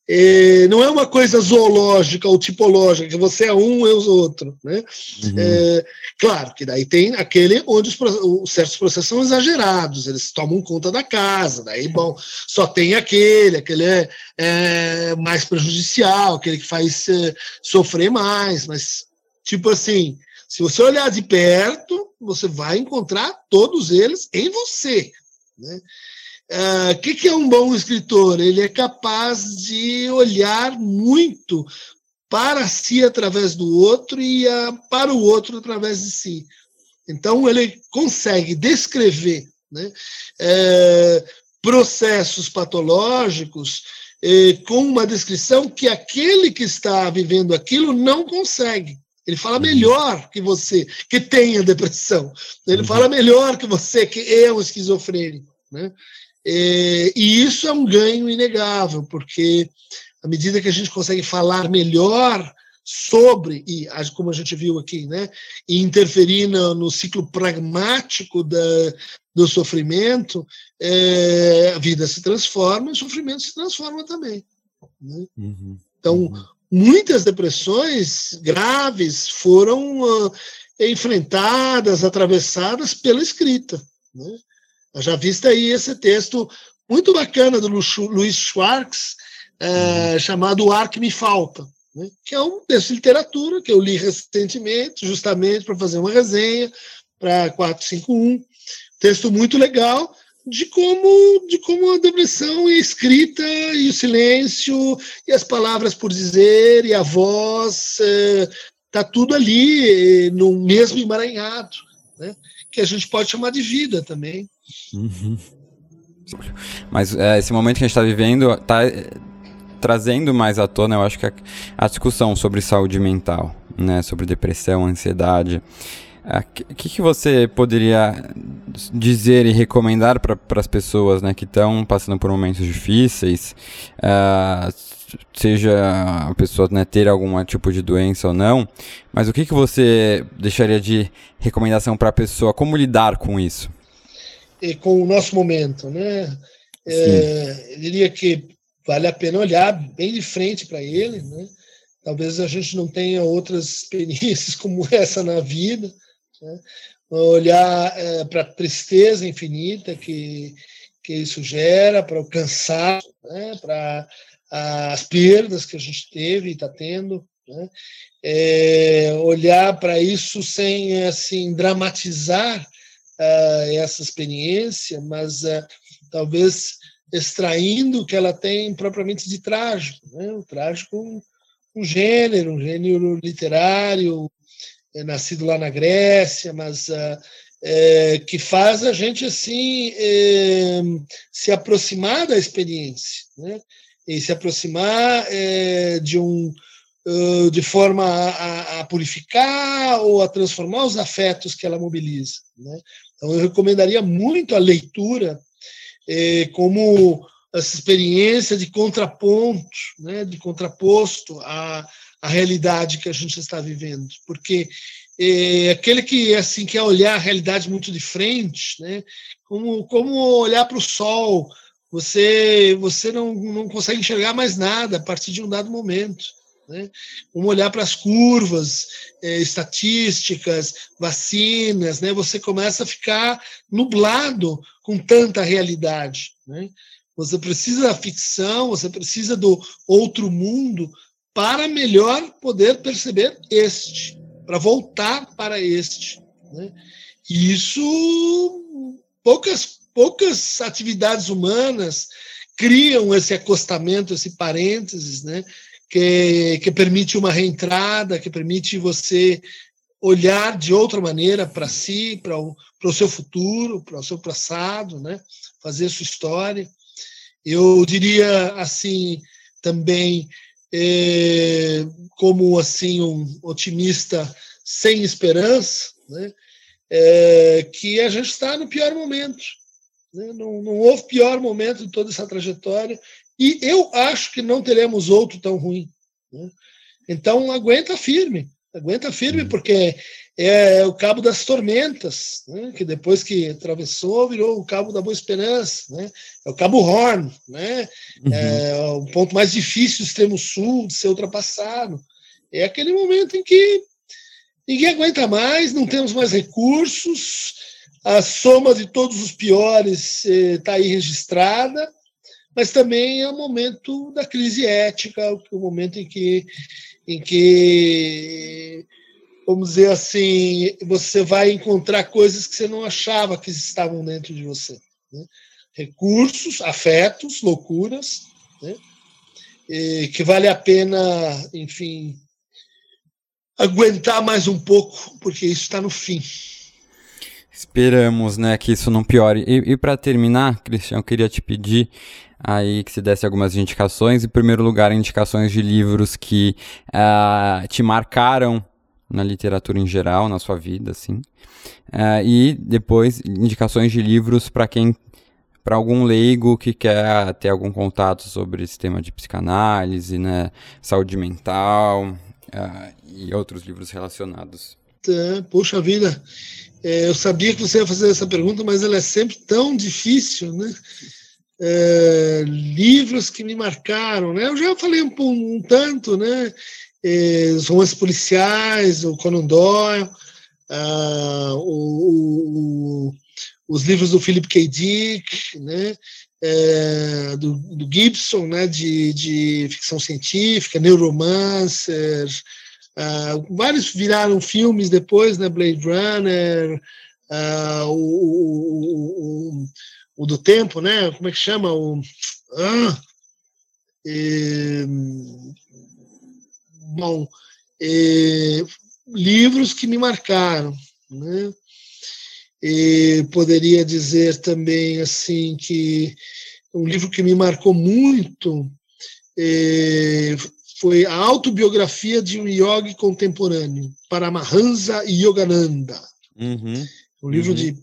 É, não é uma coisa zoológica ou tipológica, que você é um, eu sou outro. Né? Uhum. É, claro que daí tem aquele onde os, os, certos processos são exagerados, eles tomam conta da casa, daí, bom, só tem aquele, aquele é, é mais prejudicial, aquele que faz é, sofrer mais, mas, tipo assim, se você olhar de perto, você vai encontrar todos eles em você. Né? O uh, ah, que, que é um bom escritor? Ele é capaz de olhar muito para si através do outro e uh, para o outro através de si. Então, ele consegue descrever né, uh, processos patológicos eh, com uma descrição que aquele que está vivendo aquilo não consegue. Ele fala uhum. melhor que você que tenha depressão. Ele uhum. fala melhor que você que é um esquizofrênico. Né? É, e isso é um ganho inegável, porque à medida que a gente consegue falar melhor sobre, e como a gente viu aqui, né, e interferir no, no ciclo pragmático da, do sofrimento, é, a vida se transforma e o sofrimento se transforma também. Né? Uhum. Então, uhum. muitas depressões graves foram uh, enfrentadas, atravessadas pela escrita. Né? Já vista aí esse texto muito bacana do Luiz Schwartz, é, uhum. chamado O Ar que Me Falta, né? que é um texto de literatura que eu li recentemente, justamente para fazer uma resenha para 451. Texto muito legal de como, de como a depressão é escrita e o silêncio e as palavras por dizer e a voz está é, tudo ali no mesmo emaranhado, né? Que a gente pode chamar de vida também. Uhum. Mas é, esse momento que a gente está vivendo está é, trazendo mais à tona, eu acho que a, a, discussão sobre saúde mental, né, sobre depressão, ansiedade. O que, que você poderia dizer e recomendar para as pessoas né, que estão passando por momentos difíceis, uh, seja a pessoa né, ter algum tipo de doença ou não, mas o que, que você deixaria de recomendação para a pessoa, como lidar com isso? com o nosso momento, né? É, eu diria que vale a pena olhar bem de frente para ele, né? Talvez a gente não tenha outras experiências como essa na vida, né? olhar é, para a tristeza infinita que que isso gera, para o cansaço, né? para as perdas que a gente teve e está tendo, né? É, olhar para isso sem assim dramatizar uh, essa experiência, mas uh, talvez extraindo o que ela tem propriamente de trágico. Né? O trágico, um, gênero, um gênero literário, é, nascido lá na Grécia, mas uh, é, que faz a gente assim é, se aproximar da experiência, né? E se aproximar é, de um de forma a, a, purificar ou a transformar os afetos que ela mobiliza. Né? Então, eu recomendaria muito a leitura eh, como essa experiência de contraponto, né, de contraposto à, à realidade que a gente está vivendo, porque eh, aquele que assim quer olhar a realidade muito de frente, né, como, como olhar para o sol, você você não, não consegue enxergar mais nada a partir de um dado momento. Né? Vamos olhar para as curvas é, estatísticas, vacinas, né? você começa a ficar nublado com tanta realidade. Né? Você precisa da ficção, você precisa do outro mundo para melhor poder perceber este, para voltar para este. Né? E isso, poucas, poucas atividades humanas criam esse acostamento, esse parênteses, né? que, que permite uma reentrada, que permite você olhar de outra maneira para si, para o, seu futuro, para o seu passado, né? fazer sua história. Eu diria assim também é, como assim um otimista sem esperança, né? É, que a gente está no pior momento. Né? Não, não houve pior momento de toda essa trajetória e eu acho que não teremos outro tão ruim. Né? Então, aguenta firme. Aguenta firme, porque é o Cabo das Tormentas, né? que depois que atravessou, virou o Cabo da Boa Esperança. Né? É o Cabo Horn, né? Uhum. é o ponto mais difícil do extremo sul de ser ultrapassado. É aquele momento em que ninguém aguenta mais, não temos mais recursos, a soma de todos os piores está eh, aí registrada, mas também é o momento da crise ética, o momento em que em que, vamos dizer assim, você vai encontrar coisas que você não achava que estavam dentro de você. Né? Recursos, afetos, loucuras, né? que vale a pena, enfim, aguentar mais um pouco, porque isso está no fim. Esperamos, né, que isso não piore. E, e para terminar, Cristian, eu queria te pedir aí que se desse algumas indicações. Em primeiro lugar, indicações de livros que uh, te marcaram na literatura em geral, na sua vida, assim. Uh, e depois, indicações de livros para quem para algum leigo que quer ter algum contato sobre esse tema de psicanálise, né, saúde mental uh, e outros livros relacionados. Tá, poxa vida, é, eu sabia que você ia fazer essa pergunta, mas ela é sempre tão difícil, né? É, livros que me marcaram, né? Eu já falei um, um tanto, né? É, os romances policiais, o Conan Doyle, ah, o, o, os livros do Philip K. Dick, né? É, do, do, Gibson, né? De, de ficção científica, Neuromancer, ah, vários viraram filmes depois, né? Blade Runner, ah, o, o, o o do tempo, né? Como é que chama? O, ah, e, bom, e, livros que me marcaram, né? E poderia dizer também assim que um livro que me marcou muito foi a autobiografia de um yogi contemporâneo, Paramahansa Yogananda. Uhum, um livro uhum. de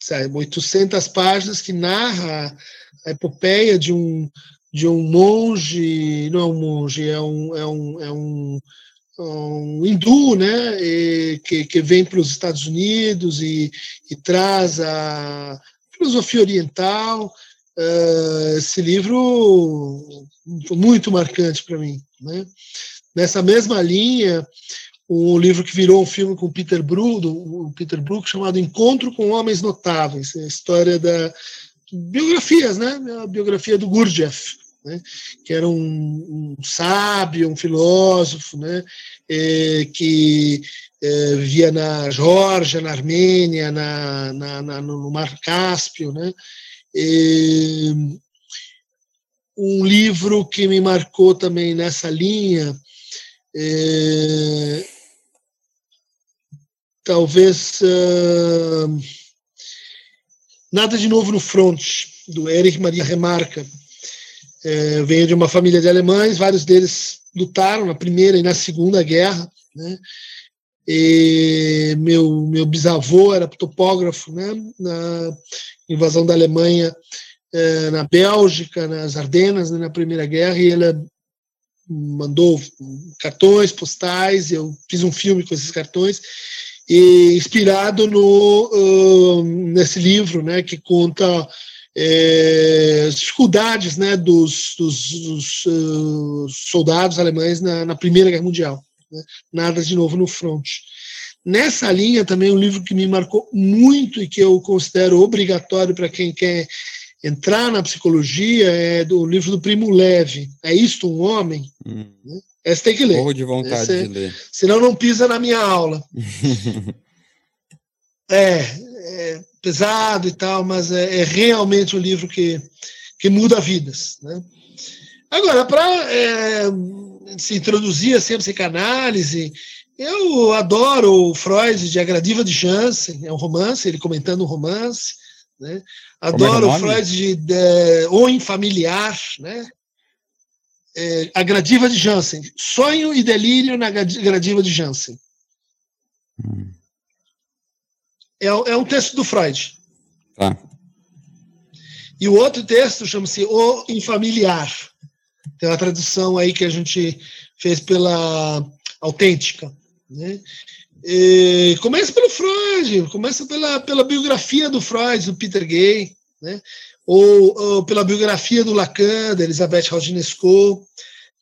sabe, 800 páginas que narra a epopeia de um de um monge, não é um monge, é um, é um, é um, um hindu, né, e, que, que vem para os Estados Unidos e, e traz a filosofia oriental. Uh, esse livro foi muito marcante para mim. Né? Nessa mesma linha, um livro que virou um filme com Peter Brook, do Peter Brook, chamado Encontro com Homens Notáveis, a história da biografias, né? A biografia do Gurdjieff, né? que era um, um sábio, um filósofo, né? É, que é, na Geórgia, na Armênia, na, na, na, no Mar Cáspio, né? É, um livro que me marcou também nessa linha é, talvez uh, Nada de Novo no Front, do Erich Maria Remarca. É, venho de uma família de alemães, vários deles lutaram na Primeira e na Segunda Guerra. Né? E meu, meu bisavô era topógrafo né? na invasão da Alemanha é, na Bélgica, nas Ardenas, né? na Primeira Guerra, e ele mandou cartões postais, eu fiz um filme com esses cartões, e inspirado no, uh, nesse livro, né, que conta é, as dificuldades né, dos, dos, dos uh, soldados alemães na, na, Primeira Guerra Mundial. Né? Nada de novo no front. Nessa linha, também um livro que me marcou muito e que eu considero obrigatório para quem quer entrar na psicologia é do livro do Primo Leve. É isto um homem? Hum. Né? Essa tem que ler. Morro de vontade Esse, de ler. Senão não pisa na minha aula. é, é, pesado e tal, mas é, é, realmente um livro que, que muda vidas. Né? Agora, para é, se introduzir assim, a psicanálise, eu adoro o Freud de A Gradiva de Jansen, é um romance, ele comentando um romance. Né? É Adoro é o Freud de, de O Infamiliar, né? é, a gradiva de Jansen. Sonho e delírio na gradiva de Jansen. Hum. É, é, um texto do Freud. Tá. E o outro texto chama-se O Infamiliar. Tem uma tradução aí que a gente fez pela Autêntica. Né? E começa pelo Freud, começa pela, pela biografia do Freud, do Peter Gay, né? ou, ou pela biografia do Lacan, da Elisabeth Roginesco,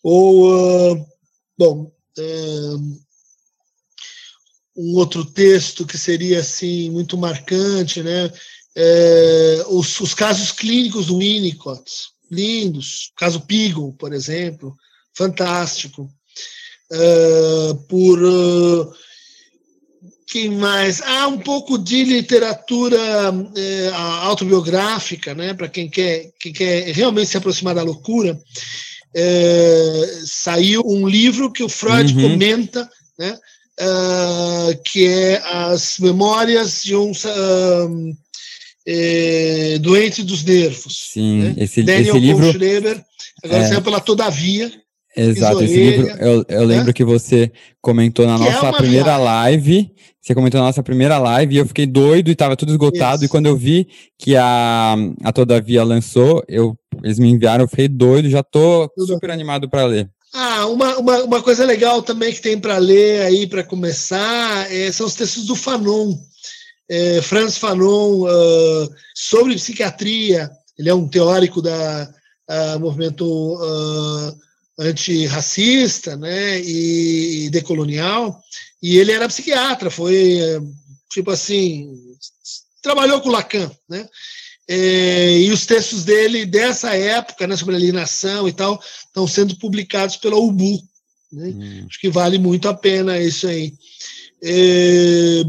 ou, uh, bom, uh, um outro texto que seria assim muito marcante, né? É, os, os, casos clínicos do Winnicott, lindos, o caso Pigon, por exemplo, fantástico. Uh, por uh, quem mais? Há um pouco de literatura uh, autobiográfica, né? Para quem quer, quem quer realmente se aproximar da loucura. saiu um livro que o Freud uhum. comenta, né? que é as memórias de um doente dos nervos. Sim, né? esse, Daniel esse livro. Schreber, agora é... saiu pela Todavia. Exato, esse livro eu, eu lembro que você comentou na que é nossa é primeira viagem. live. Você comentou na nossa primeira live e eu fiquei doido e estava tudo esgotado. Isso. E quando eu vi que a, a Todavia lançou, eu, eles me enviaram, eu fiquei doido, já tô tudo super animado para ler. Ah, uma, uma, uma, coisa legal também que tem para ler aí para começar é, são os textos do Fanon. É, Franz Fanon uh, sobre psiquiatria. Ele é um teórico da uh, movimento uh, antirracista né, e decolonial, e ele era psiquiatra, foi, tipo assim, trabalhou com Lacan, né? É, e os textos dele dessa época, né, sobre alienação e tal, estão sendo publicados pela UBU. Né? Hum. Acho que vale muito a pena isso aí. É,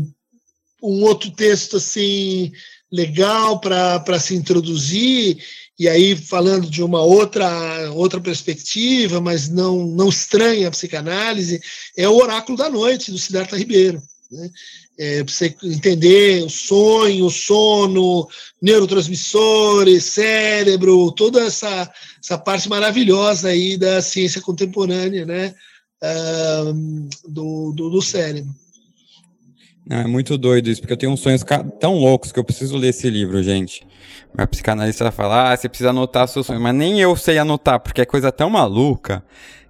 um outro texto assim legal para se introduzir e aí falando de uma outra outra perspectiva, mas não não estranha a psicanálise, é o Oráculo da Noite do Siddhartha Ribeiro, né? É, para você entender o sonho, o sono, neurotransmissores, cérebro, toda essa, essa parte maravilhosa aí da ciência contemporânea, né, uh, do, do, do cérebro. Não, é muito doido isso, porque eu tenho uns sonhos tão loucos que eu preciso ler esse livro, gente. A psicanalista vai falar, ah, você precisa anotar seus sonhos, mas nem eu sei anotar, porque é coisa tão maluca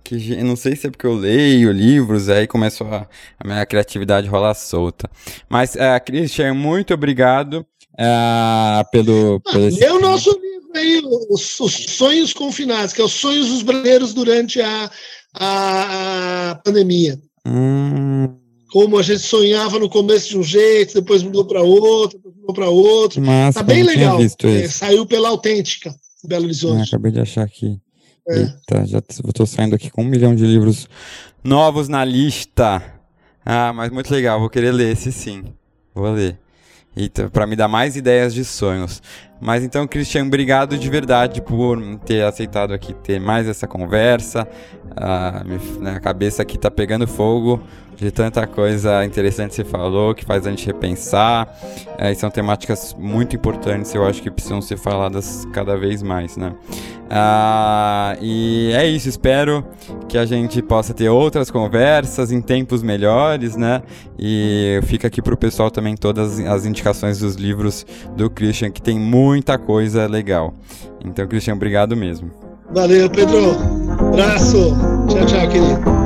que não sei se é porque eu leio livros, aí começou a, a minha criatividade rolar solta. Mas, uh, Christian, muito obrigado uh, pelo, ah, pelo esse... o nosso livro aí, os, os, Sonhos Confinados, que é os sonhos dos brasileiros durante a, a, a pandemia. Hum como a gente sonhava no começo de um jeito, depois mudou para outro, depois mudou para outro. Massa, tá bem legal. É, saiu pela Autêntica, Belo Horizonte. Ah, acabei de achar aqui. É. Eita, já estou saindo aqui com um milhão de livros novos na lista. Ah, mas muito legal, vou querer ler esse sim. Vou ler. Para me dar mais ideias de sonhos. Mas então, Christian, obrigado de verdade por ter aceitado aqui ter mais essa conversa. Ah, minha cabeça aqui tá pegando fogo de tanta coisa interessante que você falou, que faz a gente repensar. É, são temáticas muito importantes, eu acho que precisam ser faladas cada vez mais, né? Ah, e é isso, espero que a gente possa ter outras conversas em tempos melhores, né? E fica aqui pro pessoal também todas as indicações dos livros do Christian, que tem muita coisa legal. Então, Christian, obrigado mesmo. Valeu, Pedro. Abraço. Tchau, tchau, querido.